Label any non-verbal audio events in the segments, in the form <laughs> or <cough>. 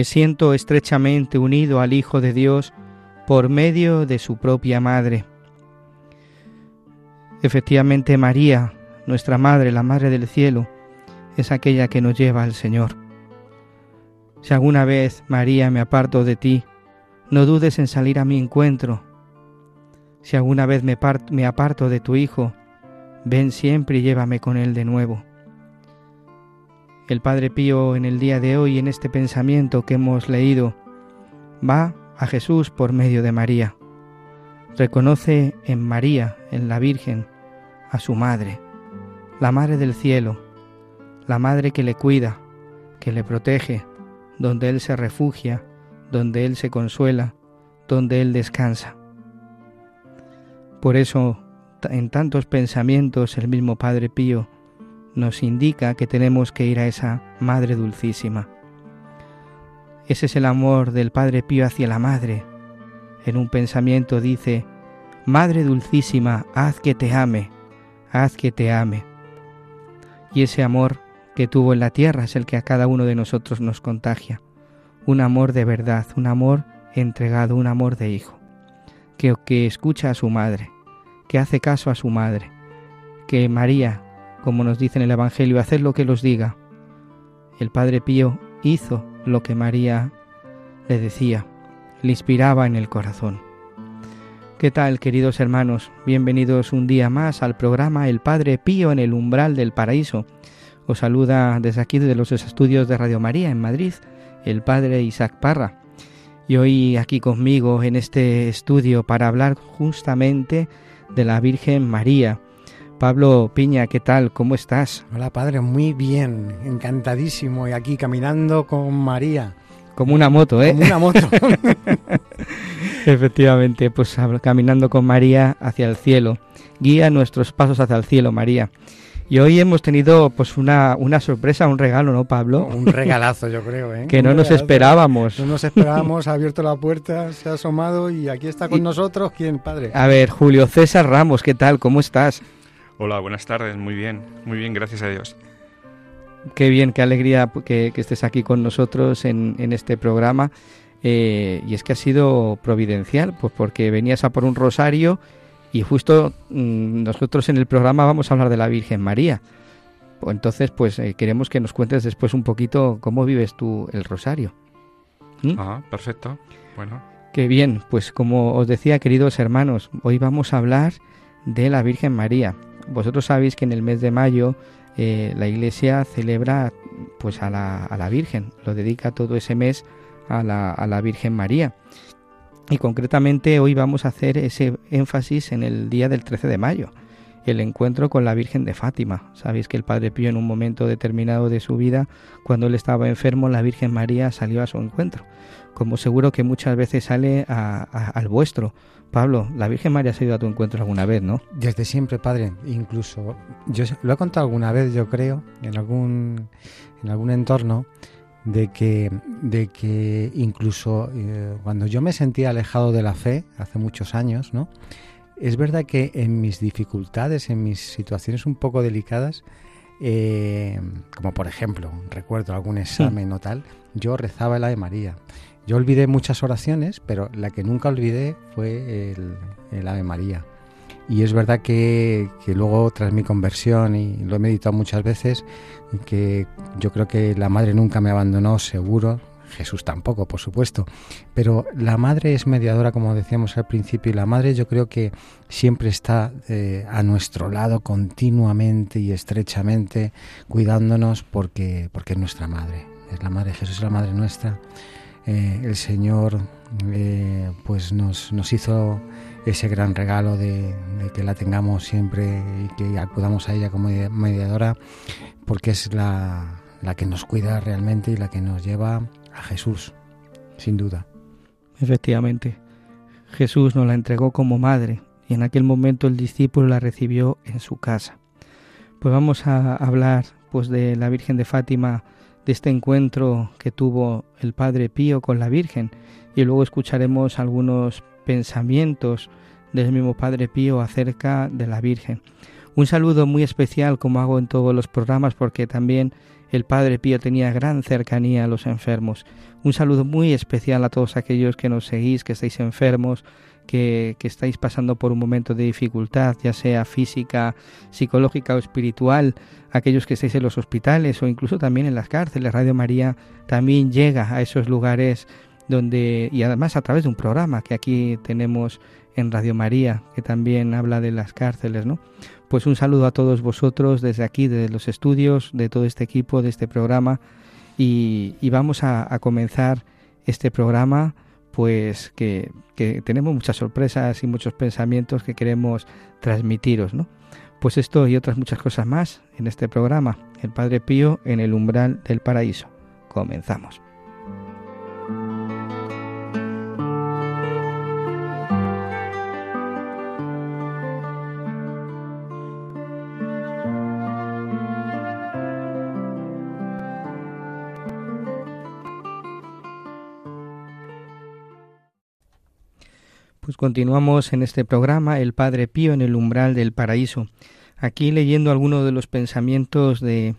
me siento estrechamente unido al Hijo de Dios por medio de su propia Madre. Efectivamente, María, nuestra Madre, la Madre del Cielo, es aquella que nos lleva al Señor. Si alguna vez, María, me aparto de ti, no dudes en salir a mi encuentro. Si alguna vez me, me aparto de tu Hijo, ven siempre y llévame con Él de nuevo. El Padre Pío en el día de hoy, en este pensamiento que hemos leído, va a Jesús por medio de María. Reconoce en María, en la Virgen, a su Madre, la Madre del Cielo, la Madre que le cuida, que le protege, donde Él se refugia, donde Él se consuela, donde Él descansa. Por eso, en tantos pensamientos, el mismo Padre Pío nos indica que tenemos que ir a esa Madre Dulcísima. Ese es el amor del Padre Pío hacia la Madre. En un pensamiento dice, Madre Dulcísima, haz que te ame, haz que te ame. Y ese amor que tuvo en la tierra es el que a cada uno de nosotros nos contagia. Un amor de verdad, un amor entregado, un amor de hijo, que, que escucha a su madre, que hace caso a su madre, que María como nos dice en el Evangelio, hacer lo que los diga. El Padre Pío hizo lo que María le decía, le inspiraba en el corazón. ¿Qué tal, queridos hermanos? Bienvenidos un día más al programa El Padre Pío en el umbral del paraíso. Os saluda desde aquí, desde los estudios de Radio María en Madrid, el Padre Isaac Parra. Y hoy aquí conmigo en este estudio para hablar justamente de la Virgen María, Pablo Piña, ¿qué tal? ¿Cómo estás? Hola, padre, muy bien, encantadísimo y aquí caminando con María. Como una moto, ¿eh? Como una moto. <laughs> Efectivamente, pues caminando con María hacia el cielo. Guía nuestros pasos hacia el cielo, María. Y hoy hemos tenido pues una, una sorpresa, un regalo, ¿no, Pablo? Un regalazo, yo creo, ¿eh? que no nos esperábamos. No nos esperábamos, ha abierto la puerta, se ha asomado y aquí está con nosotros, ¿quién, padre? A ver, Julio César Ramos, ¿qué tal? ¿Cómo estás? Hola, buenas tardes, muy bien, muy bien, gracias a Dios. Qué bien, qué alegría que, estés aquí con nosotros en, este programa. Eh, y es que ha sido providencial, pues porque venías a por un rosario y justo mm, nosotros en el programa vamos a hablar de la Virgen María. Pues entonces, pues eh, queremos que nos cuentes después un poquito cómo vives tú el rosario. ¿Mm? Ah, perfecto. Bueno. Qué bien, pues como os decía, queridos hermanos, hoy vamos a hablar de la Virgen María. Vosotros sabéis que en el mes de mayo eh, la Iglesia celebra pues a la, a la, Virgen, lo dedica todo ese mes a la, a la Virgen María. Y concretamente hoy vamos a hacer ese énfasis en el día del 13 de mayo, el encuentro con la Virgen de Fátima. Sabéis que el Padre Pío en un momento determinado de su vida, cuando él estaba enfermo, la Virgen María salió a su encuentro, como seguro que muchas veces sale al vuestro, Pablo, la Virgen María ha ido a tu encuentro alguna vez, ¿no? Desde siempre, padre. Incluso, yo lo he contado alguna vez, yo creo, en algún, en algún entorno, de que, de que incluso eh, cuando yo me sentía alejado de la fe, hace muchos años, ¿no? Es verdad que en mis dificultades, en mis situaciones un poco delicadas, eh, como por ejemplo, recuerdo algún examen o tal, yo rezaba el Ave María yo olvidé muchas oraciones, pero la que nunca olvidé fue el, Ave María. Y es verdad que, que, luego, tras mi conversión, y lo he meditado muchas veces, que yo creo que la Madre nunca me abandonó, seguro, Jesús tampoco, por supuesto, pero la Madre es mediadora, como decíamos al principio, y la Madre yo creo que siempre está eh, a nuestro lado continuamente y estrechamente, cuidándonos porque, porque es nuestra Madre, es la Madre, Jesús es la Madre nuestra. Eh, el Señor eh, pues nos, nos hizo ese gran regalo de, que la tengamos siempre y que acudamos a ella como mediadora, porque es la, la que nos cuida realmente y la que nos lleva a Jesús, sin duda. Efectivamente, Jesús nos la entregó como madre y en aquel momento el discípulo la recibió en su casa. Pues vamos a hablar pues de la Virgen de Fátima, de este encuentro que tuvo el Padre Pío con la Virgen y luego escucharemos algunos pensamientos del mismo Padre Pío acerca de la Virgen. Un saludo muy especial como hago en todos los programas porque también el Padre Pío tenía gran cercanía a los enfermos. Un saludo muy especial a todos aquellos que nos seguís, que estáis enfermos, que, estáis pasando por un momento de dificultad, ya sea física, psicológica o espiritual, aquellos que estáis en los hospitales o incluso también en las cárceles. Radio María también llega a esos lugares donde, y además a través de un programa que aquí tenemos en Radio María, que también habla de las cárceles, ¿no? Pues un saludo a todos vosotros desde aquí, desde los estudios, de todo este equipo, de este programa, y, vamos a, comenzar este programa, pues que, que, tenemos muchas sorpresas y muchos pensamientos que queremos transmitiros, ¿no? Pues esto y otras muchas cosas más en este programa, El Padre Pío en el umbral del paraíso. Comenzamos. Continuamos en este programa, El Padre Pío en el umbral del paraíso. Aquí leyendo algunos de los pensamientos de,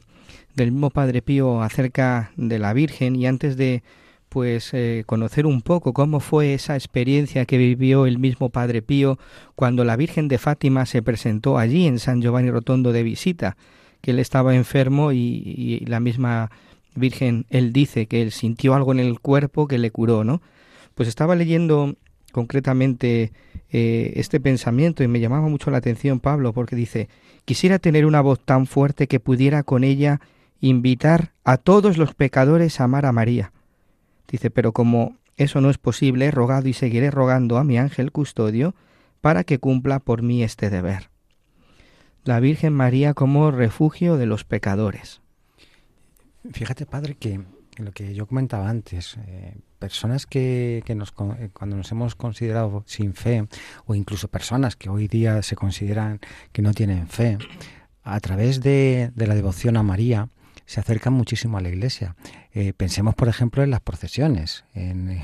del mismo Padre Pío acerca de la Virgen y antes de pues eh, conocer un poco cómo fue esa experiencia que vivió el mismo Padre Pío cuando la Virgen de Fátima se presentó allí en San Giovanni Rotondo de visita, que él estaba enfermo y, y la misma Virgen, él dice que él sintió algo en el cuerpo que le curó, ¿no? Pues estaba leyendo concretamente eh, este pensamiento y me llamaba mucho la atención Pablo porque dice, quisiera tener una voz tan fuerte que pudiera con ella invitar a todos los pecadores a amar a María. Dice, pero como eso no es posible, he rogado y seguiré rogando a mi ángel custodio para que cumpla por mí este deber. La Virgen María como refugio de los pecadores. Fíjate, padre, que lo que yo comentaba antes, eh, personas que, que nos, eh, cuando nos hemos considerado sin fe, o incluso personas que hoy día se consideran que no tienen fe, a través de, de la devoción a María, se acercan muchísimo a la iglesia. Eh, pensemos, por ejemplo, en las procesiones, en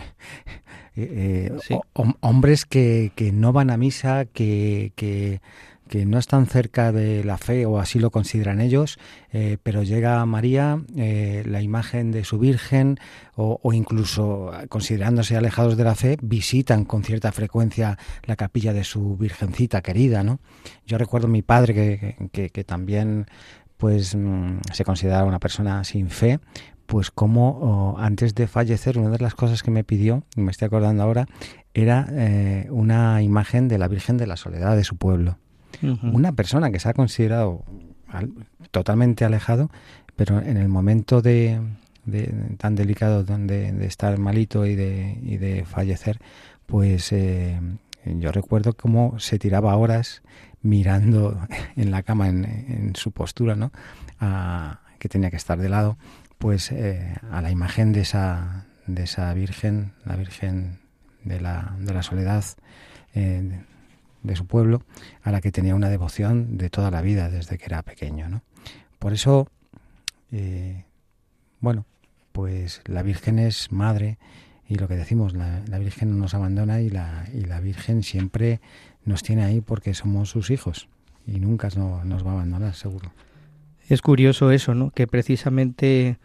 <laughs> hombres que, que, no van a misa, que, que que no están cerca de la fe o así lo consideran ellos, eh, pero llega María, eh, la imagen de su Virgen o, incluso considerándose alejados de la fe, visitan con cierta frecuencia la capilla de su Virgencita querida, ¿no? Yo recuerdo a mi padre que, que, también pues mm, se consideraba una persona sin fe, pues como antes de fallecer una de las cosas que me pidió, y me estoy acordando ahora, era eh, una imagen de la Virgen de la Soledad de su pueblo. Una persona que se ha considerado totalmente alejado, pero en el momento de, tan delicado donde, de estar malito y de, y de fallecer, pues eh, yo recuerdo cómo se tiraba horas mirando <laughs> en la cama, en, su postura, ¿no? que tenía que estar de lado, pues eh, a la imagen de esa, de esa Virgen, la Virgen de la, de la Soledad, eh, de su pueblo, a la que tenía una devoción de toda la vida desde que era pequeño. ¿no? Por eso, eh, bueno, pues la Virgen es madre y lo que decimos, la, Virgen no nos abandona y la, y la Virgen siempre nos tiene ahí porque somos sus hijos y nunca nos va a abandonar, seguro. Es curioso eso, ¿no? Que precisamente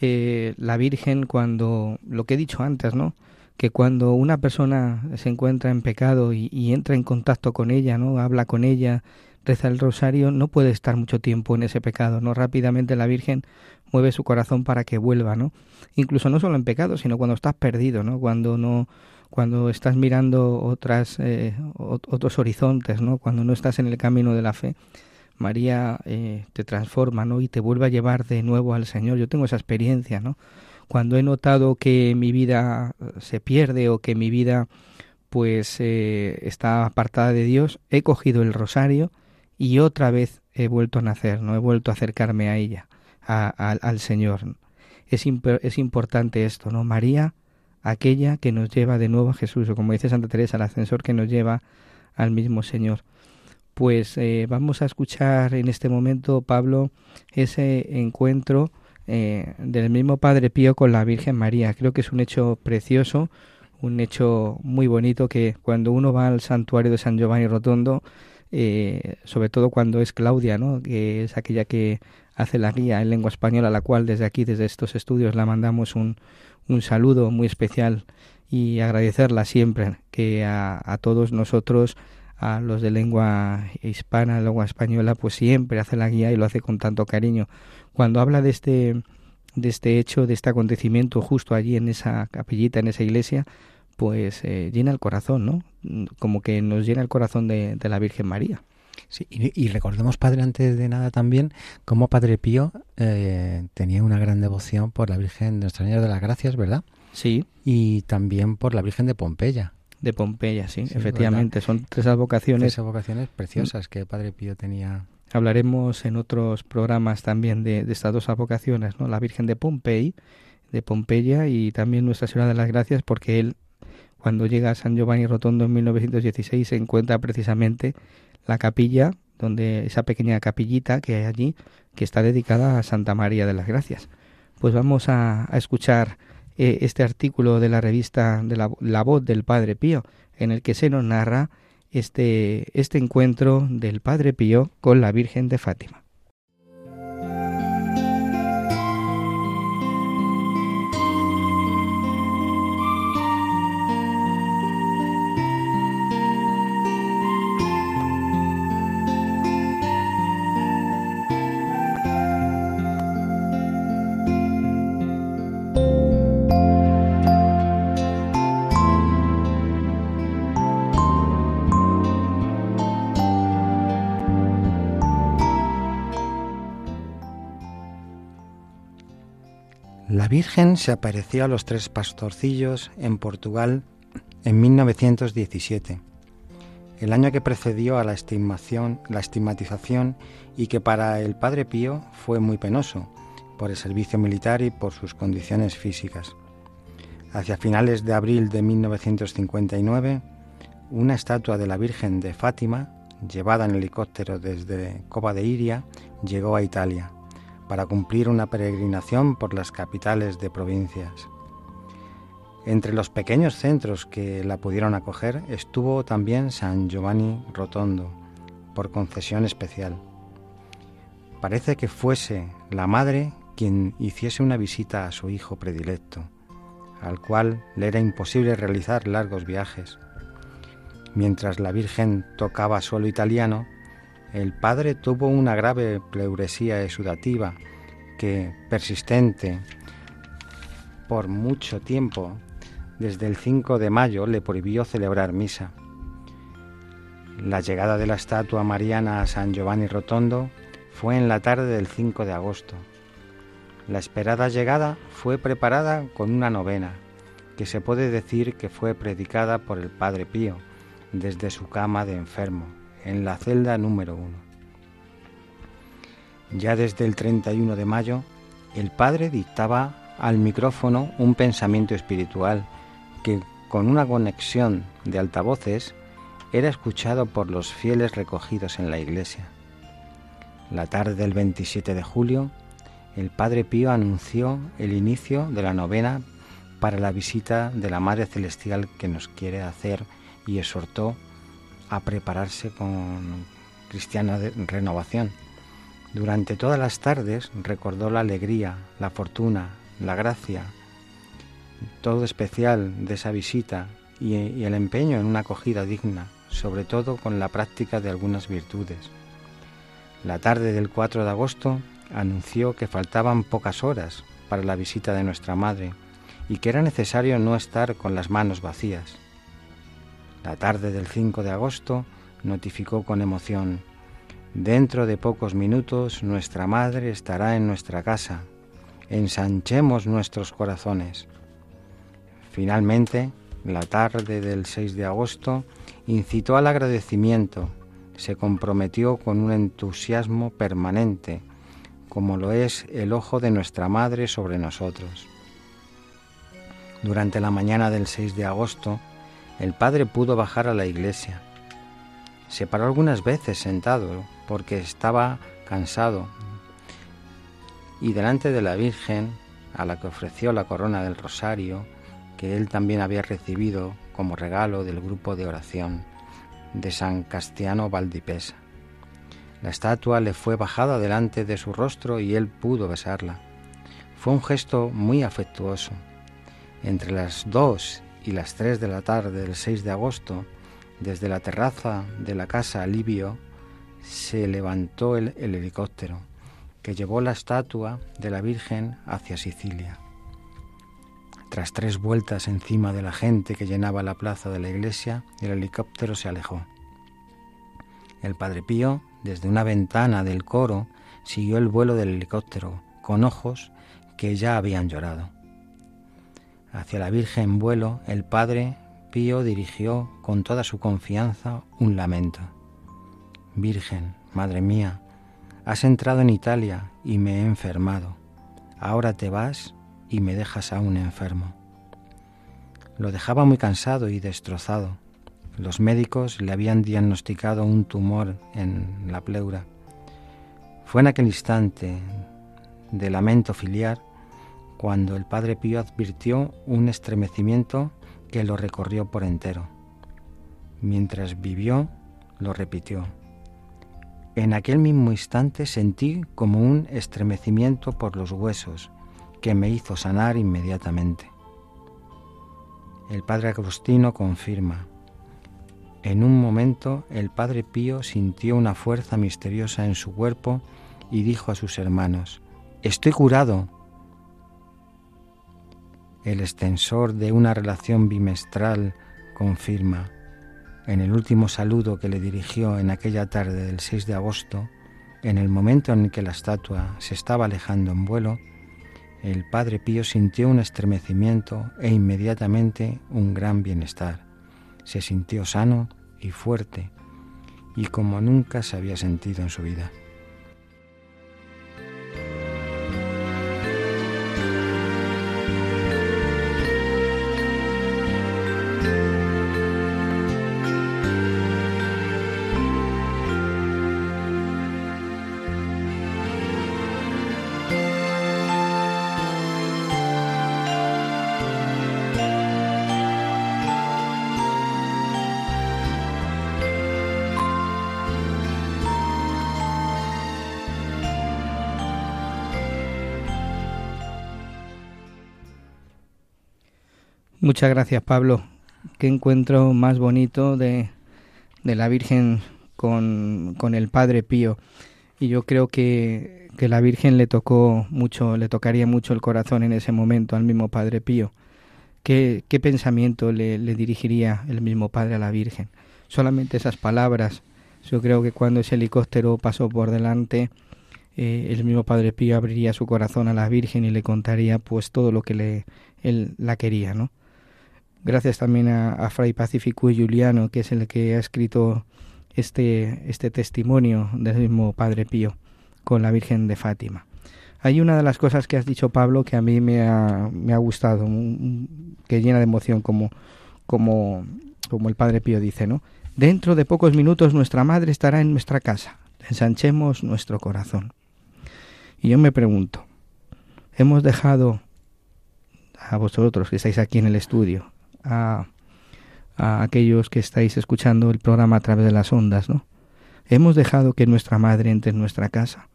eh, la Virgen cuando, lo que he dicho antes, ¿no? Que cuando una persona se encuentra en pecado y, entra en contacto con ella, ¿no? Habla con ella, reza el rosario, no puede estar mucho tiempo en ese pecado, ¿no? Rápidamente la Virgen mueve su corazón para que vuelva, ¿no? Incluso no solo en pecado, sino cuando estás perdido, ¿no? Cuando no cuando estás mirando otras eh, otros horizontes, ¿no? Cuando no estás en el camino de la fe, María eh, te transforma, ¿no? Y te vuelve a llevar de nuevo al Señor. Yo tengo esa experiencia, ¿no? Cuando he notado que mi vida eh, se pierde o que mi vida pues eh, está apartada de Dios, he cogido el rosario y otra vez he vuelto a nacer, no he vuelto a acercarme a ella, al Señor. Es, es importante esto, ¿no? María, aquella que nos lleva de nuevo a Jesús, o como dice Santa Teresa, el ascensor que nos lleva al mismo Señor. Pues eh, vamos a escuchar en este momento, Pablo, ese encuentro eh, del mismo Padre Pío con la Virgen María. Creo que es un hecho precioso, un hecho muy bonito que cuando uno va al santuario de San Giovanni Rotondo, eh, sobre todo cuando es Claudia, ¿no? que es aquella que hace la guía en lengua española, a la cual desde aquí, desde estos estudios, la mandamos un, un saludo muy especial y agradecerla siempre que a, a, todos nosotros, a los de lengua hispana, lengua española, pues siempre hace la guía y lo hace con tanto cariño cuando habla de este, de este hecho, de este acontecimiento justo allí en esa capillita, en esa iglesia, pues eh, llena el corazón, ¿no? Como que nos llena el corazón de, la Virgen María. Sí, y, recordemos, Padre, antes de nada también, como Padre Pío eh, tenía una gran devoción por la Virgen de Nuestra Señora de las Gracias, ¿verdad? Sí. Y también por la Virgen de Pompeya. De Pompeya, sí, efectivamente. Son tres advocaciones. Tres advocaciones preciosas que Padre Pío tenía. Hablaremos en otros programas también de, estas dos advocaciones, ¿no? La Virgen de Pompey, de Pompeya y también Nuestra Señora de las Gracias, porque él, cuando llega a San Giovanni Rotondo en 1916, se encuentra precisamente la capilla, donde esa pequeña capillita que hay allí, que está dedicada a Santa María de las Gracias. Pues vamos a, escuchar eh, este artículo de la revista de la Voz del Padre Pío, en el que se nos narra este, este encuentro del Padre Pío con la Virgen de Fátima. Se apareció a los tres pastorcillos en Portugal en 1917, el año que precedió a la, estimación, la estigmatización y que para el Padre Pío fue muy penoso por el servicio militar y por sus condiciones físicas. Hacia finales de abril de 1959, una estatua de la Virgen de Fátima, llevada en helicóptero desde Cova de Iria, llegó a Italia para cumplir una peregrinación por las capitales de provincias. Entre los pequeños centros que la pudieron acoger estuvo también San Giovanni Rotondo, por concesión especial. Parece que fuese la madre quien hiciese una visita a su hijo predilecto, al cual le era imposible realizar largos viajes. Mientras la Virgen tocaba suelo italiano, el padre tuvo una grave pleuresía exudativa que, persistente por mucho tiempo, desde el 5 de mayo le prohibió celebrar misa. La llegada de la estatua mariana a San Giovanni Rotondo fue en la tarde del 5 de agosto. La esperada llegada fue preparada con una novena, que se puede decir que fue predicada por el Padre Pío desde su cama de enfermo en la celda número uno. Ya desde el 31 de mayo, el padre dictaba al micrófono un pensamiento espiritual que, con una conexión de altavoces, era escuchado por los fieles recogidos en la iglesia. La tarde del 27 de julio, el Padre Pío anunció el inicio de la novena para la visita de la Madre Celestial que nos quiere hacer y exhortó a prepararse con cristiana renovación. Durante todas las tardes recordó la alegría, la fortuna, la gracia todo especial de esa visita y, y el empeño en una acogida digna, sobre todo con la práctica de algunas virtudes. La tarde del 4 de agosto anunció que faltaban pocas horas para la visita de nuestra madre y que era necesario no estar con las manos vacías. La tarde del 5 de agosto notificó con emoción, Dentro de pocos minutos nuestra madre estará en nuestra casa. Ensanchemos nuestros corazones. Finalmente, la tarde del 6 de agosto incitó al agradecimiento, se comprometió con un entusiasmo permanente, como lo es el ojo de nuestra Madre sobre nosotros. Durante la mañana del 6 de agosto, el Padre pudo bajar a la iglesia. Se paró algunas veces sentado porque estaba cansado y delante de la Virgen, a la que ofreció la corona del rosario, que él también había recibido como regalo del grupo de oración de San Castiano Valdipesa. La estatua le fue bajada delante de su rostro y él pudo besarla. Fue un gesto muy afectuoso. Entre las dos y las tres de la tarde del 6 de agosto, desde la terraza de la casa Livio, se levantó el helicóptero que llevó la estatua de la Virgen hacia Sicilia. Tras tres vueltas encima de la gente que llenaba la plaza de la iglesia, el helicóptero se alejó. El Padre Pío, desde una ventana del coro, siguió el vuelo del helicóptero, con ojos que ya habían llorado. Hacia la Virgen en vuelo, el Padre Pío dirigió con toda su confianza un lamento. Virgen, Madre mía, has entrado en Italia y me he enfermado. Ahora te vas y me dejas aún enfermo. Lo dejaba muy cansado y destrozado. Los médicos le habían diagnosticado un tumor en la pleura. Fue en aquel instante de lamento filial cuando el padre Pío advirtió un estremecimiento que lo recorrió por entero. Mientras vivió, lo repitió. En aquel mismo instante sentí como un estremecimiento por los huesos que me hizo sanar inmediatamente. El padre Agostino confirma, en un momento el padre Pío sintió una fuerza misteriosa en su cuerpo y dijo a sus hermanos, Estoy curado. El extensor de una relación bimestral confirma, en el último saludo que le dirigió en aquella tarde del 6 de agosto, en el momento en que la estatua se estaba alejando en vuelo, el Padre Pío sintió un estremecimiento e inmediatamente un gran bienestar. Se sintió sano y fuerte y como nunca se había sentido en su vida. Muchas gracias, Pablo. Qué encuentro más bonito de, de la Virgen con, con, el Padre Pío. Y yo creo que, que, la Virgen le tocó mucho, le tocaría mucho el corazón en ese momento al mismo Padre Pío. ¿Qué, qué pensamiento le, le dirigiría el mismo Padre a la Virgen? Solamente esas palabras. Yo creo que cuando ese helicóptero pasó por delante, eh, el mismo Padre Pío abriría su corazón a la Virgen y le contaría pues todo lo que le, él la quería, ¿no? Gracias también a, Fray Pacífico y Juliano, que es el que ha escrito este, este testimonio del mismo Padre Pío con la Virgen de Fátima. Hay una de las cosas que has dicho, Pablo, que a mí me ha, me ha gustado, que llena de emoción, como, como, como el Padre Pío dice, ¿no? Dentro de pocos minutos nuestra madre estará en nuestra casa. Ensanchemos nuestro corazón. Y yo me pregunto, ¿hemos dejado a vosotros que estáis aquí en el estudio, a, aquellos que estáis escuchando el programa a través de las ondas, ¿no? Hemos dejado que nuestra madre entre en nuestra casa.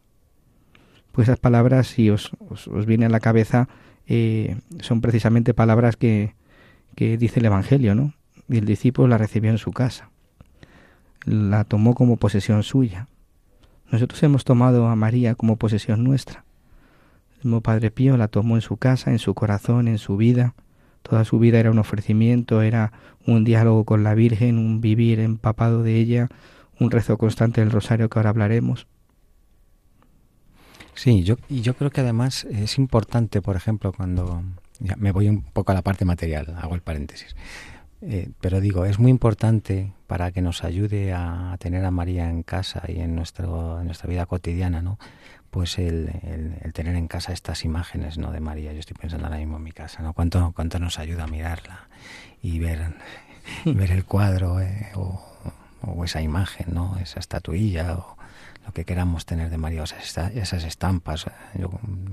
Pues esas palabras, si os, os, viene a la cabeza, eh, son precisamente palabras que, que dice el Evangelio, ¿no? Y el discípulo la recibió en su casa, la tomó como posesión suya. Nosotros hemos tomado a María como posesión nuestra. El mismo Padre Pío la tomó en su casa, en su corazón, en su vida. Toda su vida era un ofrecimiento, era un diálogo con la Virgen, un vivir empapado de ella, un rezo constante del rosario que ahora hablaremos. Sí, yo, y yo creo que además es importante, por ejemplo, cuando me voy un poco a la parte material, hago el paréntesis. Eh, pero digo, es muy importante para que nos ayude a tener a María en casa y en, nuestro, en nuestra vida cotidiana, ¿no? Pues el, el, tener en casa estas imágenes, ¿no? De María. Yo estoy pensando ahora mismo en mi casa, ¿no? Cuánto, cuánto nos ayuda a mirarla y ver, ver el cuadro eh, o, o, esa imagen, ¿no? Esa estatuilla o lo que queramos tener de María, o sea, esas estampas. Yo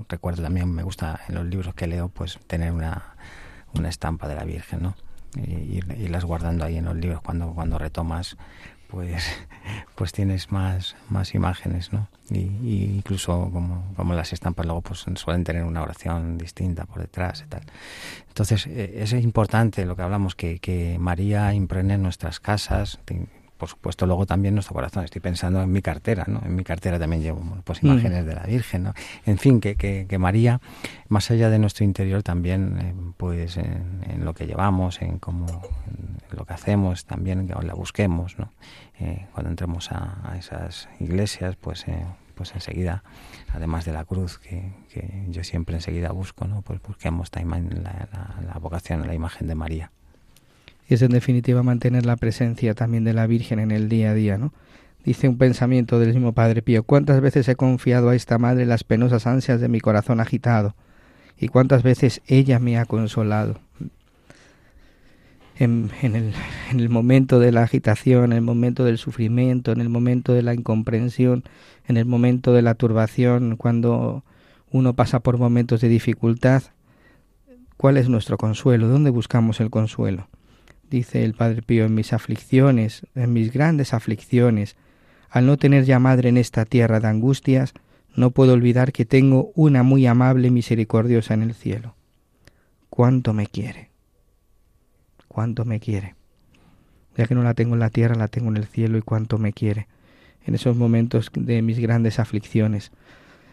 recuerdo también, me gusta en los libros que leo, pues tener una, una estampa de la Virgen, ¿no? Y irlas guardando ahí en los libros cuando, cuando retomas, pues, <laughs> pues tienes más, más imágenes, ¿no? Y, incluso como, como las estampas luego pues suelen tener una oración distinta por detrás y tal. Entonces, eh, es importante lo que hablamos, que, que María impregne nuestras casas, por supuesto luego también nuestro corazón. Estoy pensando en mi cartera, ¿no? En mi cartera también llevo pues imágenes de la Virgen, ¿no? En fin, que, que, María, más allá de nuestro interior, también eh, pues en, lo que llevamos, en cómo en lo que hacemos, también que la busquemos, ¿no? Eh, cuando entremos a, esas iglesias, pues eh, pues enseguida, además de la cruz que, que, yo siempre enseguida busco, ¿no? Pues busquemos también la, la, la vocación, la imagen de María es en definitiva mantener la presencia también de la Virgen en el día a día, ¿no? Dice un pensamiento del mismo Padre Pío, ¿cuántas veces he confiado a esta madre las penosas ansias de mi corazón agitado? ¿Y cuántas veces ella me ha consolado? En, el, en, el, momento de la agitación, en el momento del sufrimiento, en el momento de la incomprensión, en el momento de la turbación, cuando uno pasa por momentos de dificultad, ¿cuál es nuestro consuelo? ¿Dónde buscamos el consuelo? Dice el Padre Pío, en mis aflicciones, en mis grandes aflicciones, al no tener ya madre en esta tierra de angustias, no puedo olvidar que tengo una muy amable y misericordiosa en el cielo. ¿Cuánto me quiere? ¿Cuánto me quiere? Ya que no la tengo en la tierra, la tengo en el cielo y cuánto me quiere en esos momentos de mis grandes aflicciones.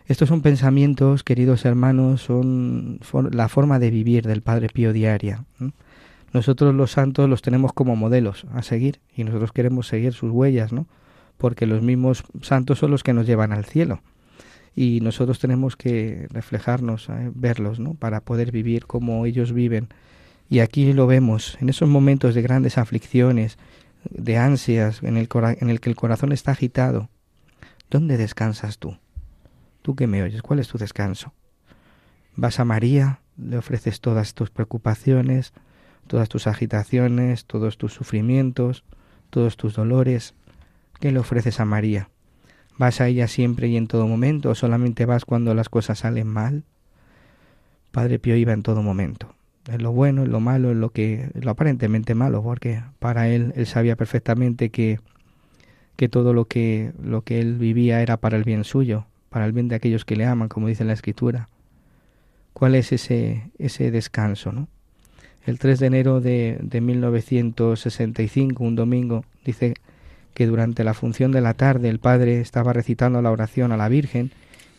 Estos son pensamientos, queridos hermanos, son la forma de vivir del Padre Pío diaria nosotros los santos los tenemos como modelos a seguir y nosotros queremos seguir sus huellas, ¿no? Porque los mismos santos son los que nos llevan al cielo y nosotros tenemos que reflejarnos, eh, verlos, ¿no? Para poder vivir como ellos viven. Y aquí lo vemos, en esos momentos de grandes aflicciones, de ansias, en el, en el que el corazón está agitado. ¿Dónde descansas tú? Tú que me oyes, ¿cuál es tu descanso? Vas a María, le ofreces todas tus preocupaciones, todas tus agitaciones, todos tus sufrimientos, todos tus dolores, ¿qué le ofreces a María? ¿Vas a ella siempre y en todo momento o solamente vas cuando las cosas salen mal? Padre Pío iba en todo momento, en lo bueno, en lo malo, en lo que lo aparentemente malo, porque para él él sabía perfectamente que que todo lo que lo que él vivía era para el bien suyo, para el bien de aquellos que le aman, como dice la escritura. ¿Cuál es ese ese descanso, no? El 3 de enero de, de 1965, un domingo, dice que durante la función de la tarde el padre estaba recitando la oración a la Virgen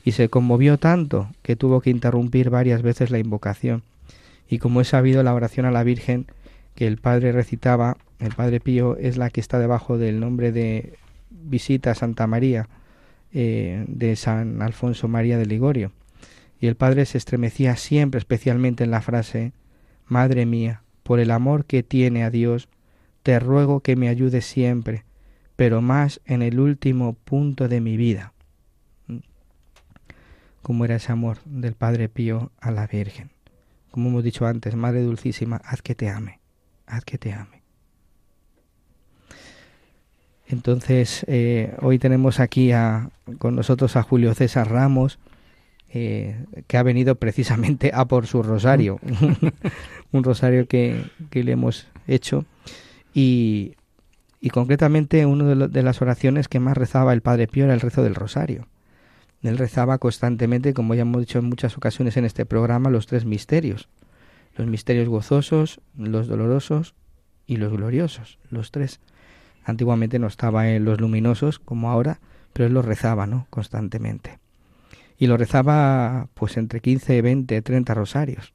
y se conmovió tanto que tuvo que interrumpir varias veces la invocación. Y como he sabido, la oración a la Virgen que el padre recitaba, el padre Pío, es la que está debajo del nombre de Visita a Santa María eh, de San Alfonso María de Ligorio. Y el padre se estremecía siempre, especialmente en la frase Madre mía, por el amor que tiene a Dios, te ruego que me ayudes siempre, pero más en el último punto de mi vida. Como era ese amor del Padre Pío a la Virgen. Como hemos dicho antes, Madre Dulcísima, haz que te ame, haz que te ame. Entonces, eh, hoy tenemos aquí a, con nosotros a Julio César Ramos, eh, que ha venido precisamente a por su rosario, <laughs> un rosario que, le hemos hecho y, y concretamente una de, las oraciones que más rezaba el Padre Pío era el rezo del rosario. Él rezaba constantemente, como ya hemos dicho en muchas ocasiones en este programa, los tres misterios. Los misterios gozosos, los dolorosos y los gloriosos, los tres. Antiguamente no estaba en los luminosos como ahora, pero él los rezaba, ¿no? Constantemente. Y lo rezaba pues entre 15, 20, 30 rosarios.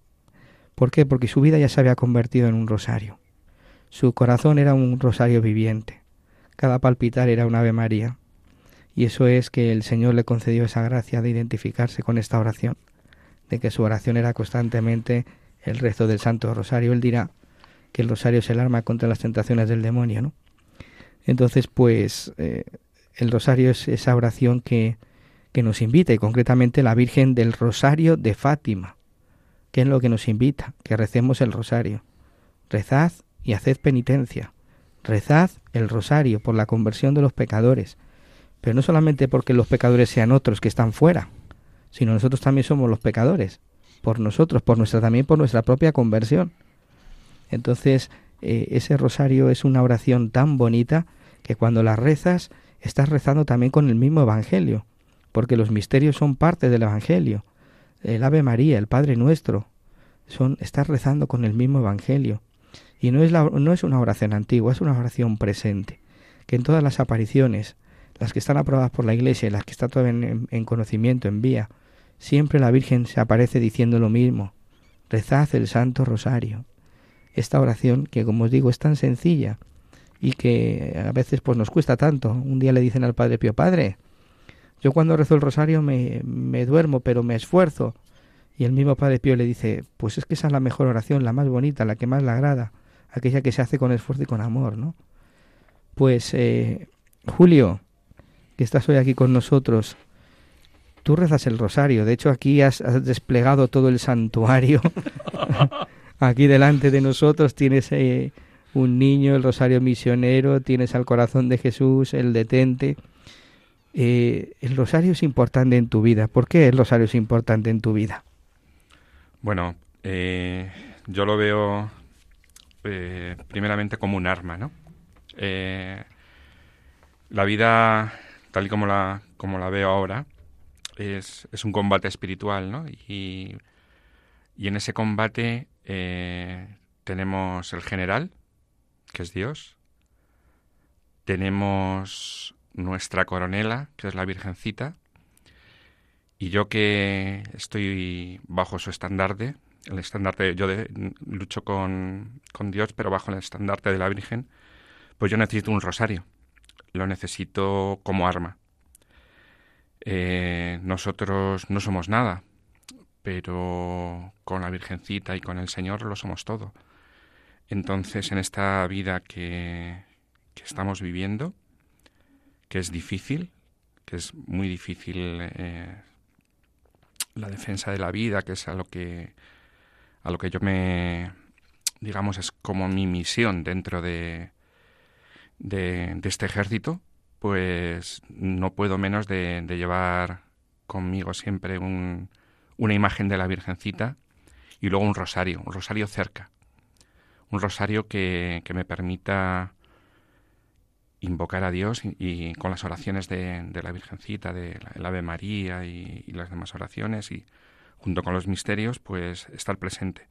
¿Por qué? Porque su vida ya se había convertido en un rosario. Su corazón era un rosario viviente. Cada palpitar era un Ave María. Y eso es que el Señor le concedió esa gracia de identificarse con esta oración, de que su oración era constantemente el rezo del Santo Rosario. Él dirá que el rosario es el arma contra las tentaciones del demonio, ¿no? Entonces, pues, eh, el rosario es esa oración que, que nos invita, y concretamente la Virgen del Rosario de Fátima, que es lo que nos invita, que recemos el rosario. Rezad y haced penitencia. Rezad el rosario por la conversión de los pecadores, pero no solamente porque los pecadores sean otros que están fuera, sino nosotros también somos los pecadores, por nosotros, por nuestra también por nuestra propia conversión. Entonces, eh, ese rosario es una oración tan bonita que cuando la rezas estás rezando también con el mismo evangelio, porque los misterios son parte del evangelio. El Ave María, el Padre Nuestro, son estás rezando con el mismo evangelio. Y no es, la, no es una oración antigua, es una oración presente, que en todas las apariciones, las que están aprobadas por la Iglesia y las que están todavía en, conocimiento, en vía, siempre la Virgen se aparece diciendo lo mismo. Rezad el Santo Rosario. Esta oración que, como os digo, es tan sencilla y que a veces pues nos cuesta tanto. Un día le dicen al Padre Pío, Padre, yo cuando rezo el rosario me, me duermo, pero me esfuerzo. Y el mismo Padre Pío le dice, pues es que esa es la mejor oración, la más bonita, la que más le agrada aquella que se hace con esfuerzo y con amor, ¿no? Pues, eh, Julio, que estás hoy aquí con nosotros, tú rezas el rosario, de hecho aquí has, desplegado todo el santuario, <laughs> aquí delante de nosotros tienes eh, un niño, el rosario misionero, tienes al corazón de Jesús, el detente. Eh, el rosario es importante en tu vida. ¿Por qué el rosario es importante en tu vida? Bueno, yo lo veo eh, primeramente como un arma, ¿no? Eh, la vida, tal y como la, como la veo ahora, es, es un combate espiritual, ¿no? Y, y en ese combate eh, tenemos el general, que es Dios, tenemos nuestra coronela, que es la Virgencita, y yo que estoy bajo su estandarte, el estandarte, yo de, lucho con, con, Dios, pero bajo el estandarte de la Virgen, pues yo necesito un rosario, lo necesito como arma. Eh, nosotros no somos nada, pero con la Virgencita y con el Señor lo somos todo. Entonces, en esta vida que, que estamos viviendo, que es difícil, que es muy difícil eh, la defensa de la vida, que es a lo que a lo que yo me, digamos, es como mi misión dentro de, de, este ejército, pues no puedo menos de, llevar conmigo siempre un, una imagen de la Virgencita y luego un rosario, un rosario cerca, un rosario que, que me permita invocar a Dios y, con las oraciones de, de, la Virgencita, de la, Ave María y, las demás oraciones y junto con los misterios, pues estar presente.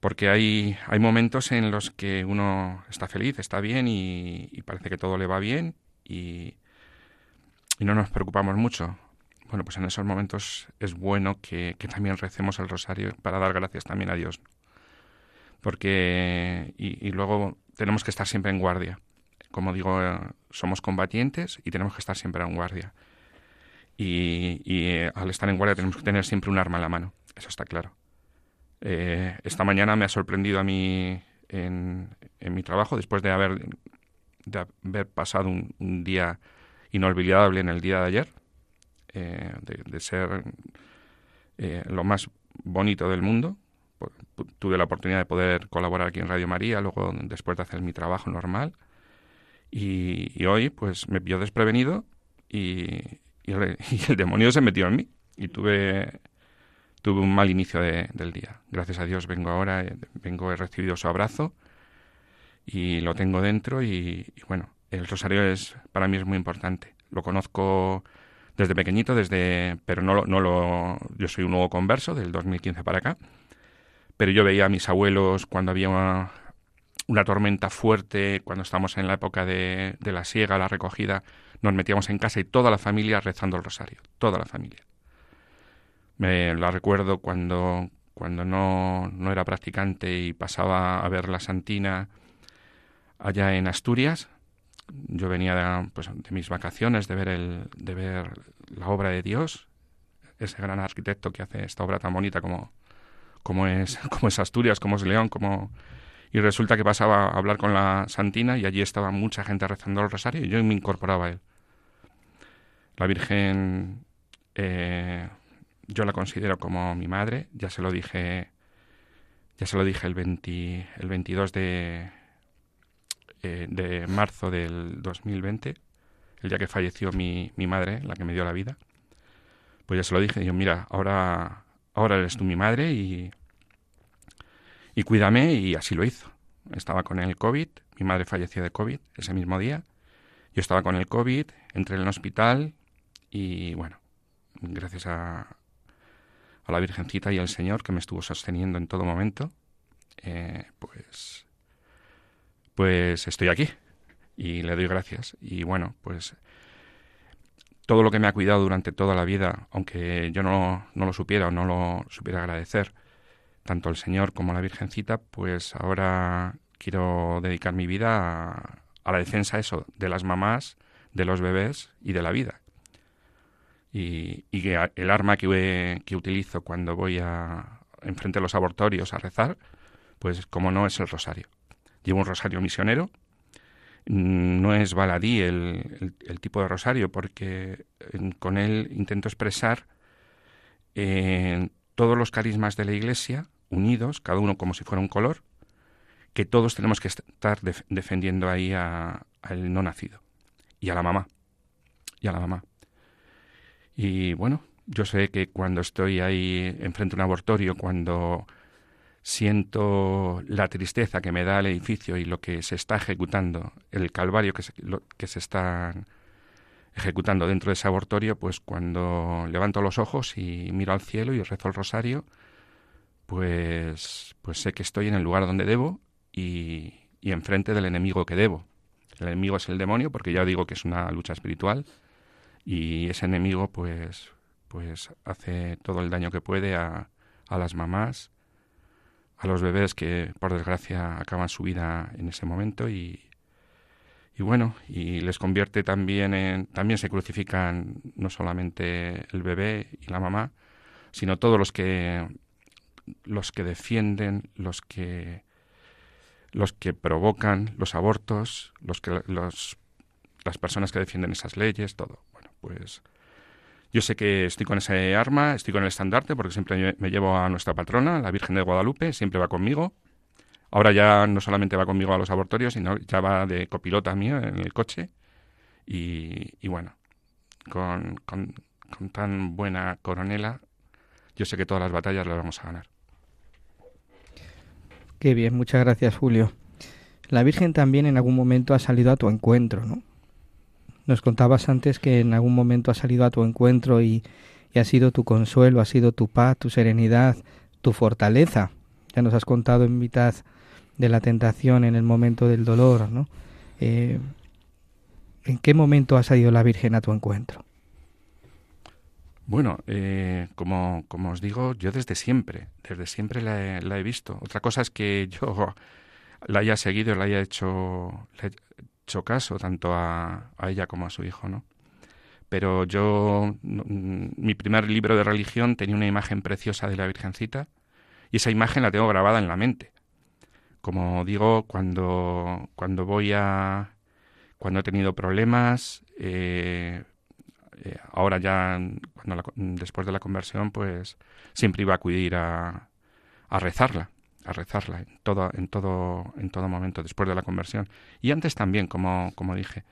Porque hay, hay momentos en los que uno está feliz, está bien y, parece que todo le va bien y, no nos preocupamos mucho. Bueno, pues en esos momentos es bueno que, también recemos el rosario para dar gracias también a Dios. Porque, y luego tenemos que estar siempre en guardia. Como digo, somos combatientes y tenemos que estar siempre en guardia y, eh, al estar en guardia tenemos que tener siempre un arma en la mano, eso está claro. Eh, esta mañana me ha sorprendido a mí en, mi trabajo, después de haber, pasado un, día inolvidable en el día de ayer, eh, de, ser lo más bonito del mundo. Tuve la oportunidad de poder colaborar aquí en Radio María, luego después de hacer mi trabajo normal. Y, y hoy, pues me vio desprevenido y, <laughs> y el, demonio se metió en mí y tuve tuve un mal inicio del día. Gracias a Dios vengo ahora, eh, vengo, he recibido su abrazo y lo tengo dentro y, bueno, el rosario es para mí es muy importante. Lo conozco desde pequeñito, desde, pero no, no lo, yo soy un nuevo converso del 2015 para acá, pero yo veía a mis abuelos cuando había una tormenta fuerte, cuando estábamos en la época de, de la siega, la recogida, nos metíamos en casa y toda la familia rezando el rosario, toda la familia. Me la recuerdo cuando, cuando no, no era practicante y pasaba a ver la Santina allá en Asturias. Yo venía de, pues, de mis vacaciones de ver, el, de ver la obra de Dios, ese gran arquitecto que hace esta obra tan bonita como, como, es, <laughs> como es Asturias, como es León, como... Y resulta que pasaba a hablar con la Santina y allí estaba mucha gente rezando el rosario y yo me incorporaba a él. La Virgen eh, yo la considero como mi madre, ya se lo dije ya se lo dije el, 20, el 22 de, eh, de marzo del 2020, el día que falleció mi, mi madre, la que me dio la vida. Pues ya se lo dije, digo, mira, ahora, ahora eres tú mi madre y, y cuídame y así lo hizo. Estaba con el COVID, mi madre falleció de COVID ese mismo día, yo estaba con el COVID, entré en el hospital y bueno, gracias a, a la Virgencita y al Señor que me estuvo sosteniendo en todo momento, eh, pues, pues estoy aquí y le doy gracias. Y bueno, pues todo lo que me ha cuidado durante toda la vida, aunque yo no, no lo supiera o no lo supiera agradecer, tanto al Señor como la Virgencita, pues ahora quiero dedicar mi vida a, a la defensa eso, de las mamás, de los bebés y de la vida y, el arma que, que, utilizo cuando voy a enfrente de los abortorios a rezar, pues como no es el rosario. Llevo un rosario misionero, no es baladí el, el, tipo de rosario, porque con él intento expresar eh, todos los carismas de la Iglesia, unidos, cada uno como si fuera un color, que todos tenemos que estar defendiendo ahí al no nacido y a la mamá. Y a la mamá. Y bueno, yo sé que cuando estoy ahí enfrente de un abortorio, cuando siento la tristeza que me da el edificio y lo que se está ejecutando, el calvario que se, que se está ejecutando dentro de ese abortorio, pues cuando levanto los ojos y miro al cielo y rezo el rosario, pues, pues sé que estoy en el lugar donde debo y, y enfrente del enemigo que debo. El enemigo es el demonio, porque ya digo que es una lucha espiritual, y ese enemigo pues pues hace todo el daño que puede a, a las mamás, a los bebés que por desgracia acaban su vida en ese momento y, y bueno, y les convierte también en, también se crucifican no solamente el bebé y la mamá, sino todos los que los que defienden, los que los que provocan los abortos, los que los las personas que defienden esas leyes, todo pues yo sé que estoy con ese arma, estoy con el estandarte, porque siempre me llevo a nuestra patrona, la Virgen de Guadalupe, siempre va conmigo. Ahora ya no solamente va conmigo a los abortorios, sino ya va de copilota mío en el coche. Y, bueno, con, tan buena coronela, yo sé que todas las batallas las vamos a ganar. Qué bien, muchas gracias Julio. La Virgen también en algún momento ha salido a tu encuentro, ¿no? Nos contabas antes que en algún momento ha salido a tu encuentro y, ha sido tu consuelo, ha sido tu paz, tu serenidad, tu fortaleza. Ya nos has contado en mitad de la tentación, en el momento del dolor, ¿no? Eh, ¿En qué momento ha salido la Virgen a tu encuentro? Bueno, eh, como, como, os digo, yo desde siempre, desde siempre la he, la he, visto. Otra cosa es que yo la haya seguido, la haya hecho, hecho caso tanto a, ella como a su hijo, ¿no? Pero yo, mm, mi primer libro de religión tenía una imagen preciosa de la Virgencita y esa imagen la tengo grabada en la mente. Como digo, cuando, cuando voy a, cuando he tenido problemas, eh, eh, ahora ya, cuando después de la conversión, pues siempre iba a acudir a, a rezarla a rezarla en todo, en todo, en todo momento después de la conversión. Y antes también, como, como dije.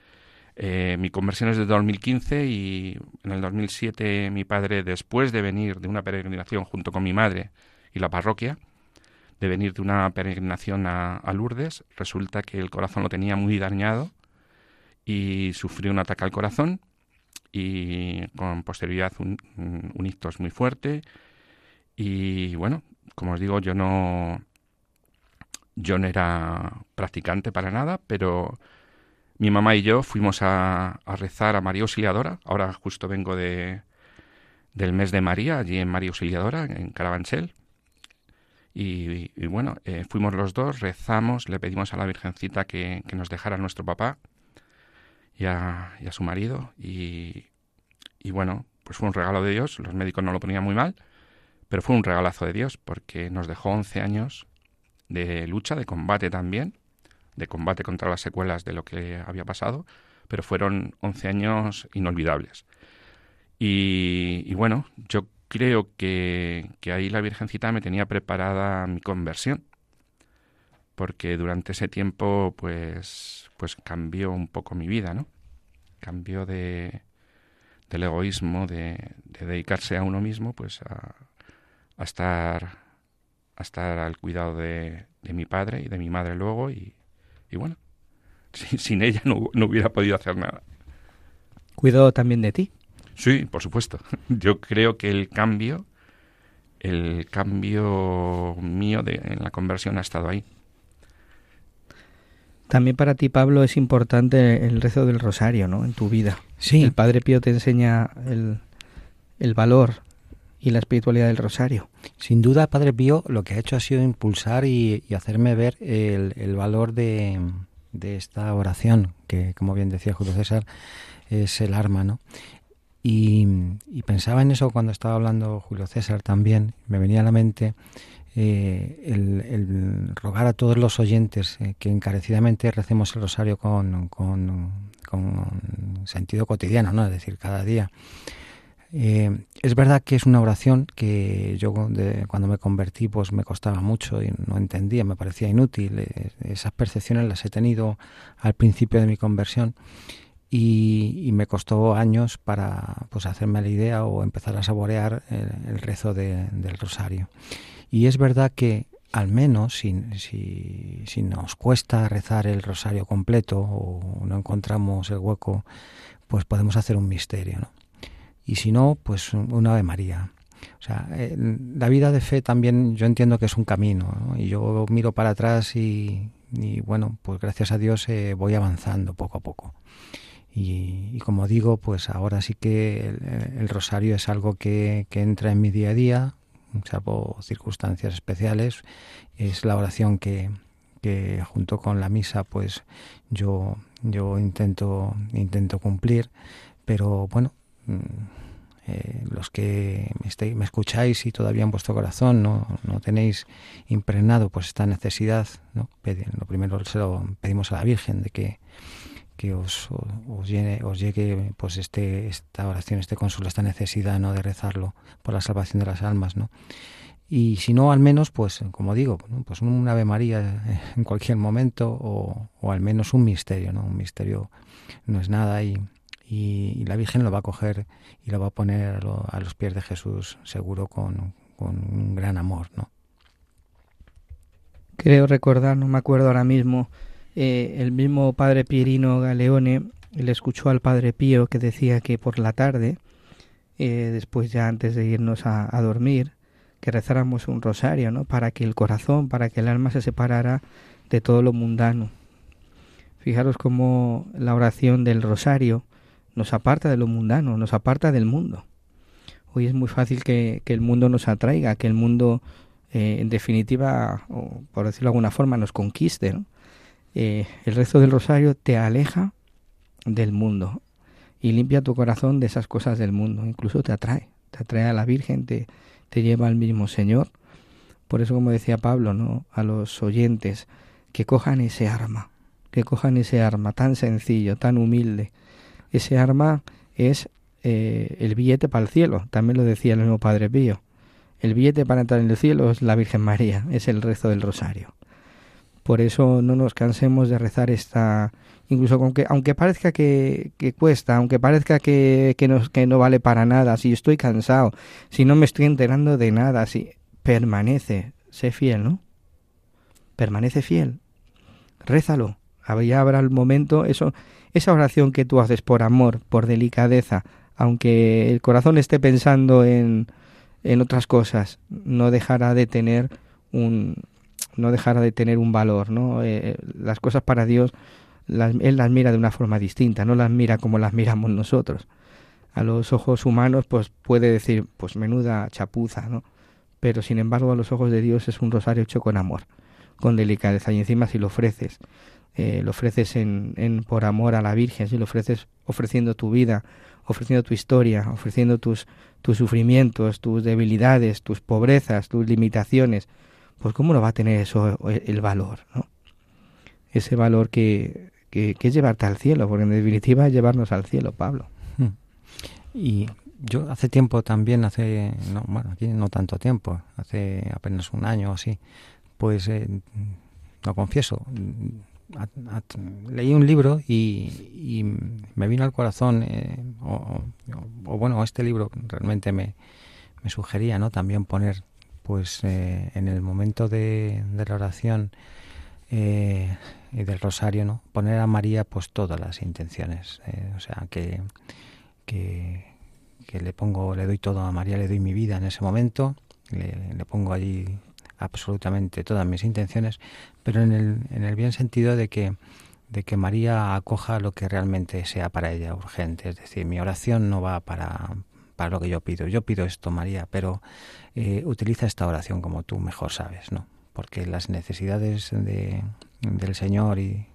Eh, mi conversión es de 2015 y en el 2007 mi padre, después de venir de una peregrinación junto con mi madre y la parroquia, de venir de una peregrinación a, a Lourdes, resulta que el corazón lo tenía muy dañado y sufrió un ataque al corazón y con posterioridad un, un ictus muy fuerte. Y bueno, como os digo, yo no, yo no era practicante para nada, pero mi mamá y yo fuimos a, rezar a María Auxiliadora. Ahora justo vengo de, del mes de María, allí en María Auxiliadora, en Carabanchel. Y, bueno, eh, fuimos los dos, rezamos, le pedimos a la Virgencita que, nos dejara a nuestro papá y a, y a su marido. Y, y, bueno, pues fue un regalo de Dios, los médicos no lo ponían muy mal, pero fue un regalazo de Dios porque nos dejó 11 años de lucha, de combate también, de combate contra las secuelas de lo que había pasado, pero fueron 11 años inolvidables. Y, y bueno, yo creo que, ahí la Virgencita me tenía preparada mi conversión, porque durante ese tiempo pues, pues cambió un poco mi vida, ¿no? Cambió de, del egoísmo, de, dedicarse a uno mismo, pues a, estar a estar al cuidado de, mi padre y de mi madre luego y, bueno, <laughs> sin, ella no, no hubiera podido hacer nada. Cuidado también de ti. Sí, por supuesto. <laughs> Yo creo que el cambio, el cambio mío de, en la conversión ha estado ahí. También para ti, Pablo, es importante el rezo del rosario, ¿no? En tu vida. Sí. El Padre Pío te enseña el, el valor y la espiritualidad del rosario. Sin duda, Padre Pío lo que ha hecho ha sido impulsar y, hacerme ver el, el valor de, de, esta oración, que como bien decía Julio César, es el arma, ¿no? Y, pensaba en eso cuando estaba hablando Julio César también, me venía a la mente eh, el, rogar a todos los oyentes eh, que encarecidamente recemos el rosario con, sentido cotidiano, ¿no? es decir, cada día. Eh, es verdad que es una oración que yo cuando me convertí pues me costaba mucho y no entendía, me parecía inútil. esas percepciones las he tenido al principio de mi conversión y, me costó años para pues hacerme la idea o empezar a saborear el, rezo del rosario. Y es verdad que al menos si, si, nos cuesta rezar el rosario completo o no encontramos el hueco, pues podemos hacer un misterio, ¿no? Y si no, pues una Ave María. O sea, eh, la vida de fe también yo entiendo que es un camino, ¿no? y yo miro para atrás y, y, bueno, pues gracias a Dios eh, voy avanzando poco a poco. Y, como digo, pues ahora sí que el, rosario es algo que, entra en mi día a día, salvo circunstancias especiales. Es la oración que, junto con la misa, pues yo, yo intento, intento cumplir. Pero bueno, mm, eh, los que me, me, escucháis y todavía en vuestro corazón no, no tenéis impregnado pues esta necesidad, ¿no? lo primero se lo pedimos a la Virgen de que que os, os, llegue, pues este, esta oración, este consuelo, esta necesidad ¿no? de rezarlo por la salvación de las almas, ¿no? Y si no, al menos, pues, como digo, pues un Ave María en cualquier momento o, o, al menos un misterio, ¿no? Un misterio no es nada y, y, la Virgen lo va a coger y lo va a poner a, los pies de Jesús seguro con, con un gran amor, ¿no? Creo recordar, no me acuerdo ahora mismo, eh, el mismo padre Pierino Galeone le escuchó al padre Pío que decía que por la tarde, eh, después ya antes de irnos a, dormir, que rezáramos un rosario, ¿no? Para que el corazón, para que el alma se separara de todo lo mundano. Fijaros cómo la oración del rosario nos aparta de lo mundano, nos aparta del mundo. Hoy es muy fácil que, el mundo nos atraiga, que el mundo, eh, en definitiva, o por decirlo de alguna forma, nos conquiste. ¿no? Eh, el rezo del rosario te aleja del mundo y limpia tu corazón de esas cosas del mundo, incluso te atrae, te atrae a la Virgen, te, te lleva al mismo Señor. Por eso, como decía Pablo, ¿no? a los oyentes, que cojan ese arma, que cojan ese arma tan sencillo, tan humilde. Ese arma es eh, el billete para el cielo, también lo decía el mismo Padre Pío. El billete para entrar en el cielo es la Virgen María, es el rezo del rosario. Por eso no nos cansemos de rezar esta, incluso aunque, aunque parezca que, cuesta, aunque parezca que, que, que no vale para nada, si estoy cansado, si no me estoy enterando de nada, si permanece, sé fiel, ¿no? Permanece fiel, rézalo, ya habrá el momento, eso, esa oración que tú haces por amor, por delicadeza, aunque el corazón esté pensando en, en otras cosas, no dejará de tener un no dejará de tener un valor, ¿no? Eh, las cosas para Dios las, él las mira de una forma distinta, no las mira como las miramos nosotros. A los ojos humanos, pues puede decir, pues menuda chapuza, ¿no? Pero sin embargo, a los ojos de Dios es un rosario hecho con amor, con delicadeza. Y encima, si lo ofreces, eh, lo ofreces en, en, por amor a la Virgen, si lo ofreces ofreciendo tu vida, ofreciendo tu historia, ofreciendo tus, tus sufrimientos, tus debilidades, tus pobrezas, tus limitaciones, pues cómo no va a tener eso el valor, ¿no? Ese valor que, que, es llevarte al cielo, porque en definitiva es llevarnos al cielo, Pablo. Hmm. Y yo hace tiempo también, hace, no, bueno, aquí no tanto tiempo, hace apenas un año o así, pues eh, lo confieso, leí un libro y, me vino al corazón, eh, o, bueno, este libro realmente me, me sugería, ¿no? También poner, pues, eh, en el momento de, la oración eh, y del rosario, ¿no? Poner a María, pues, todas las intenciones, o sea, que, que, le pongo, le doy todo a María, le doy mi vida en ese momento, le, le pongo allí absolutamente todas mis intenciones, pero en el, en el bien sentido de que, de que María acoja lo que realmente sea para ella urgente. Es decir, mi oración no va para, lo que yo pido. Yo pido esto, María, pero eh, utiliza esta oración como tú mejor sabes, ¿no? Porque las necesidades de, del Señor y,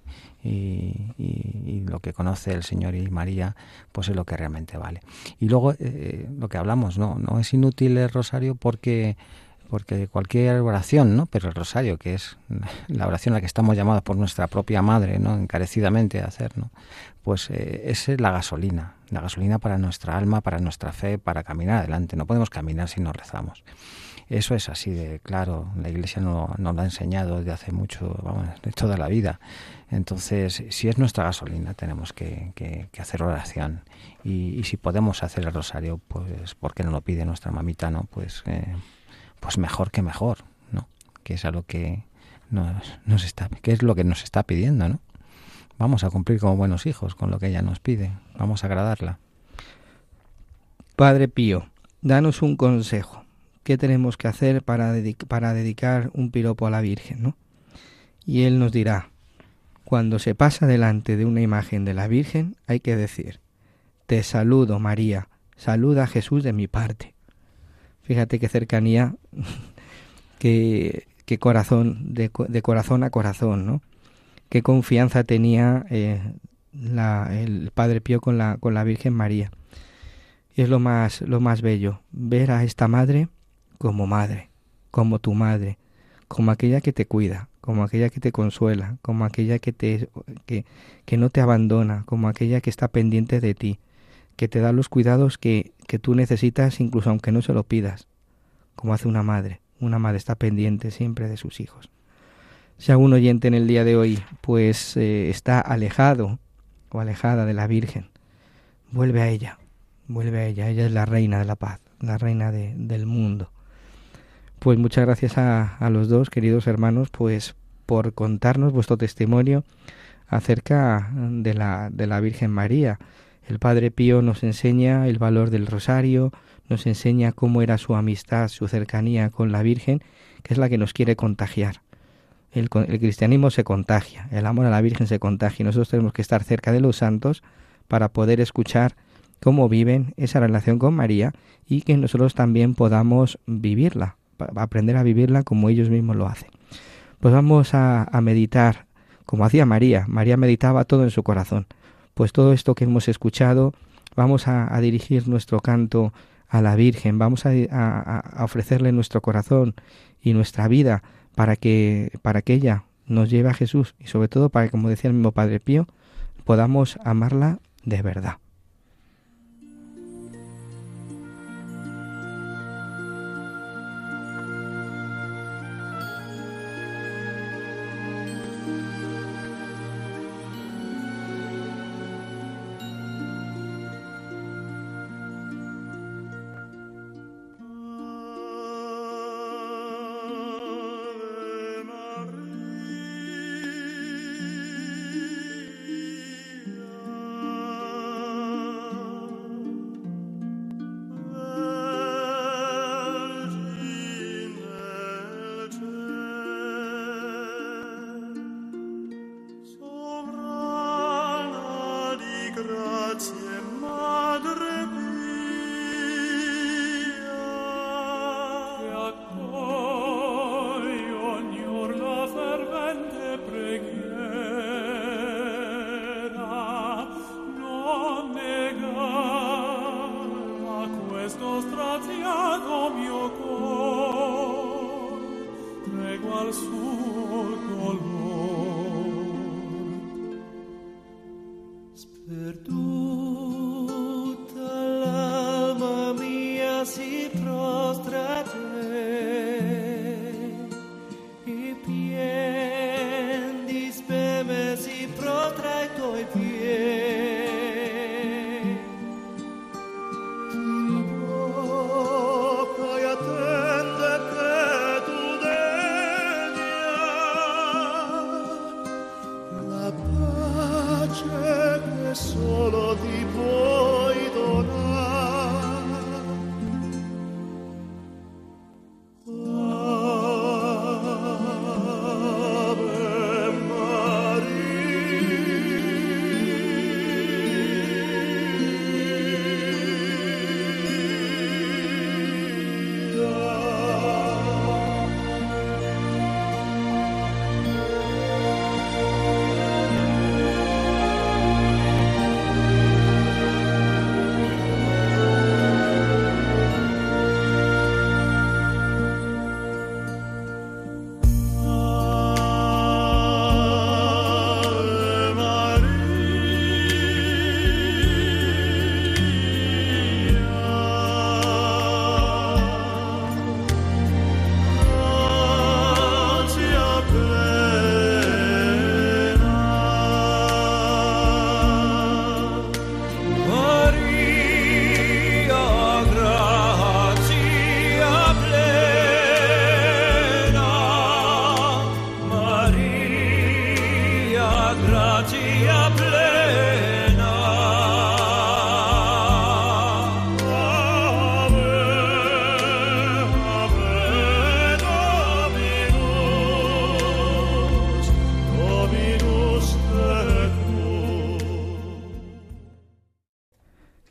y, lo que conoce el Señor y María, pues es lo que realmente vale. Y luego, eh, lo que hablamos, no, no es inútil el rosario porque porque cualquier oración, ¿no? Pero el rosario, que es la oración a la que estamos llamados por nuestra propia madre, ¿no? Encarecidamente a hacer, ¿no? Pues eh, es la gasolina, la gasolina para nuestra alma, para nuestra fe, para caminar adelante. No podemos caminar si no rezamos. Eso es así de claro. La Iglesia nos no lo ha enseñado desde hace mucho, vamos, de toda la vida. Entonces, si es nuestra gasolina, tenemos que, que, hacer oración. Y, si podemos hacer el rosario, pues, porque no lo pide nuestra mamita, no? Pues eh, pues mejor que mejor, ¿no? Que es a lo que nos, está, que es lo que nos está pidiendo, ¿no? Vamos a cumplir como buenos hijos con lo que ella nos pide, vamos a agradarla. Padre Pío, danos un consejo. ¿Qué tenemos que hacer para, para dedicar un piropo a la Virgen, no? Y él nos dirá, cuando se pasa delante de una imagen de la Virgen, hay que decir, te saludo María, saluda a Jesús de mi parte. Fíjate qué cercanía, <laughs> qué, corazón, de, corazón a corazón, ¿no? Qué confianza tenía eh, el Padre Pío con la, con la Virgen María. Y es lo más, lo más bello, ver a esta madre como madre, como tu madre, como aquella que te cuida, como aquella que te consuela, como aquella que, te, que, que no te abandona, como aquella que está pendiente de ti, que te da los cuidados que, que tú necesitas incluso aunque no se lo pidas, como hace una madre. Una madre está pendiente siempre de sus hijos. Si algún oyente en el día de hoy pues eh, está alejado o alejada de la Virgen, vuelve a ella, vuelve a ella. Ella es la reina de la paz, la reina de, del mundo. Pues muchas gracias a, a los dos, queridos hermanos, pues por contarnos vuestro testimonio acerca de la, de la Virgen María el Padre Pío nos enseña el valor del rosario, nos enseña cómo era su amistad, su cercanía con la Virgen, que es la que nos quiere contagiar. El, cristianismo se contagia, el amor a la Virgen se contagia y nosotros tenemos que estar cerca de los santos para poder escuchar cómo viven esa relación con María y que nosotros también podamos vivirla, aprender a vivirla como ellos mismos lo hacen. Pues vamos a, meditar como hacía María. María meditaba todo en su corazón pues todo esto que hemos escuchado, vamos a, dirigir nuestro canto a la Virgen, vamos a, ofrecerle nuestro corazón y nuestra vida para que, para que ella nos lleve a Jesús y sobre todo para que, como decía el mismo Padre Pío, podamos amarla de verdad. perdoa.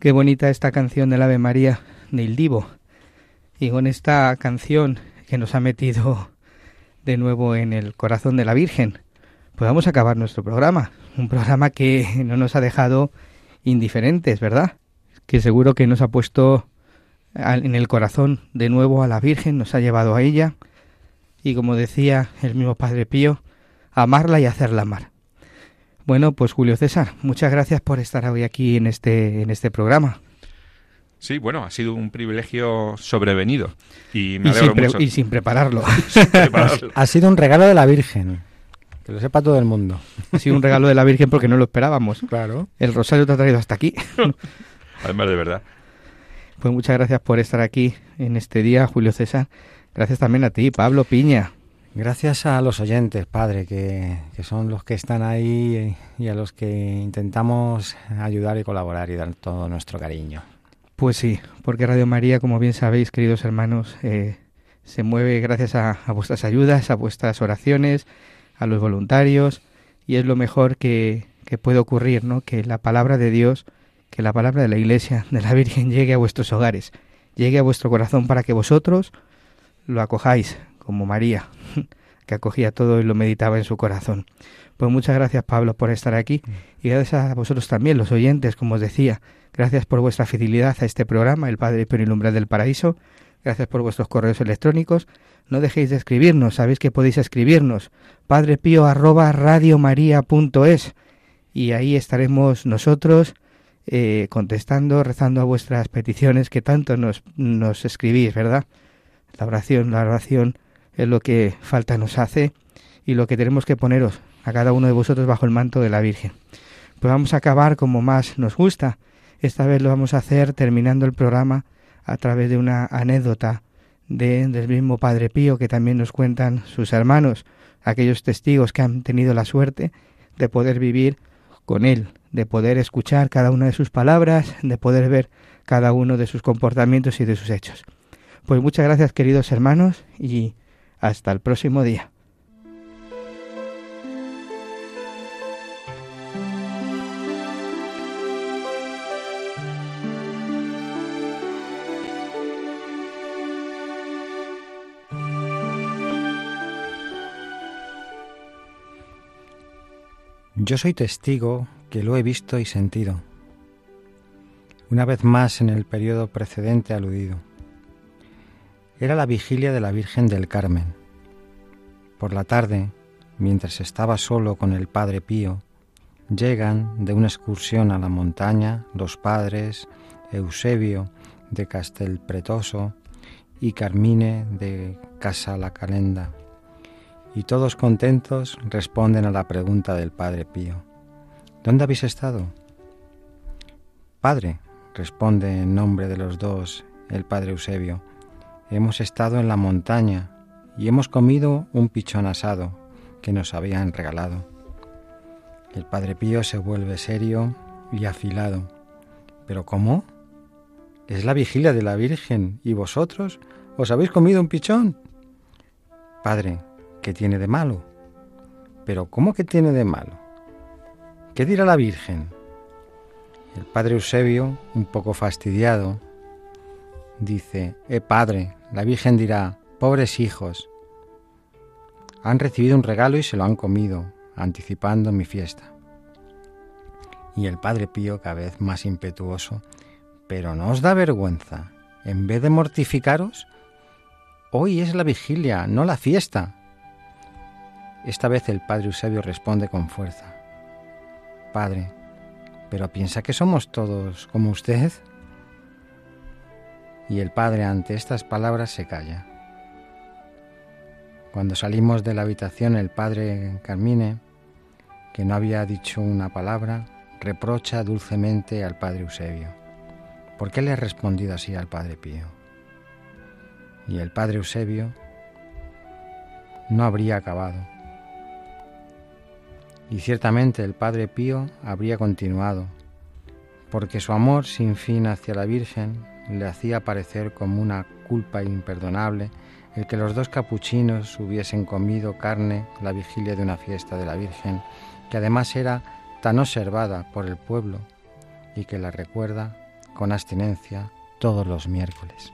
Qué bonita esta canción del Ave María del Divo. Y con esta canción que nos ha metido de nuevo en el corazón de la Virgen, pues vamos a acabar nuestro programa. Un programa que no nos ha dejado indiferentes, ¿verdad? Que seguro que nos ha puesto en el corazón de nuevo a la Virgen, nos ha llevado a ella. Y como decía el mismo Padre Pío, amarla y hacerla amar. Bueno, pues Julio César, muchas gracias por estar hoy aquí en este, en este programa. Sí, bueno, ha sido un privilegio sobrevenido y me alegro sin, mucho. y sin prepararlo. <laughs> Sin prepararlo. Ha sido un regalo de la Virgen. Que lo sepa todo el mundo. ha sido un regalo de la Virgen porque no lo esperábamos. Claro. El rosario te ha traído hasta aquí. <laughs> Además, de verdad. Pues muchas gracias por estar aquí en este día, Julio César. Gracias también a ti, Pablo Piña. Gracias a los oyentes, Padre, que, que son los que están ahí y a los que intentamos ayudar y colaborar y dar todo nuestro cariño. Pues sí, porque Radio María, como bien sabéis, queridos hermanos, eh, se mueve gracias a, a, vuestras ayudas, a vuestras oraciones, a los voluntarios, y es lo mejor que, que puede ocurrir, ¿no? Que la palabra de Dios, que la palabra de la Iglesia, de la Virgen, llegue a vuestros hogares, llegue a vuestro corazón para que vosotros lo acojáis, como María, <laughs> que acogía todo y lo meditaba en su corazón. Pues muchas gracias Pablo por estar aquí y gracias a vosotros también, los oyentes, como os decía. Gracias por vuestra fidelidad a este programa, El Padre Pío y del Paraíso. Gracias por vuestros correos electrónicos. No dejéis de escribirnos, sabéis que podéis escribirnos. padrepío arroba radiomaria.es y ahí estaremos nosotros eh, contestando, rezando a vuestras peticiones que tanto nos, nos escribís, ¿verdad? La oración, la oración es lo que falta nos hace y lo que tenemos que poneros a cada uno de vosotros bajo el manto de la Virgen. Pues vamos a acabar como más nos gusta. Esta vez lo vamos a hacer terminando el programa a través de una anécdota de, del mismo Padre Pío que también nos cuentan sus hermanos, aquellos testigos que han tenido la suerte de poder vivir con él, de poder escuchar cada una de sus palabras, de poder ver cada uno de sus comportamientos y de sus hechos. Pues muchas gracias queridos hermanos y hasta el próximo día. Yo soy testigo que lo he visto y sentido, una vez más en el periodo precedente aludido. Era la vigilia de la Virgen del Carmen. Por la tarde, mientras estaba solo con el Padre Pío, Llegan de una excursión a la montaña los padres Eusebio de Castelpretoso y Carmine de Casa la Calenda. Y todos contentos responden a la pregunta del Padre Pío. ¿Dónde habéis estado? Padre, responde en nombre de los dos el Padre Eusebio, hemos estado en la montaña y hemos comido un pichón asado que nos habían regalado. El Padre Pío se vuelve serio y afilado. ¿Pero cómo? Es la vigilia de la Virgen y vosotros os habéis comido un pichón. Padre, ¿qué tiene de malo? ¿Pero cómo que tiene de malo? ¿Qué dirá la Virgen? El Padre Eusebio, un poco fastidiado, dice, Eh, Padre, la Virgen dirá, pobres hijos, han recibido un regalo y se lo han comido anticipando mi fiesta. Y el Padre Pío, cada vez más impetuoso, pero no os da vergüenza, en vez de mortificaros, hoy es la vigilia, no la fiesta. Esta vez el Padre Eusebio responde con fuerza, Padre, ¿pero piensa que somos todos como usted? Y el Padre ante estas palabras se calla. Cuando salimos de la habitación, el Padre Carmine que no había dicho una palabra, reprocha dulcemente al padre Eusebio. ¿Por qué le ha respondido así al padre Pío? Y el padre Eusebio no habría acabado. Y ciertamente el padre Pío habría continuado, porque su amor sin fin hacia la Virgen le hacía parecer como una culpa imperdonable el que los dos capuchinos hubiesen comido carne la vigilia de una fiesta de la Virgen que además era tan observada por el pueblo y que la recuerda con abstinencia todos los miércoles.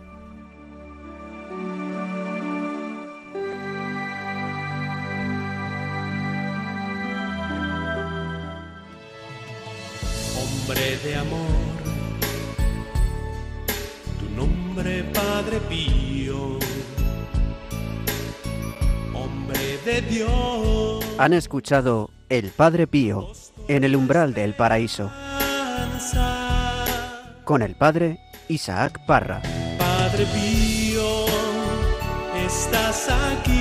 Han escuchado El Padre Pío en el umbral del paraíso con el Padre Isaac Parra. Padre Pío, estás aquí,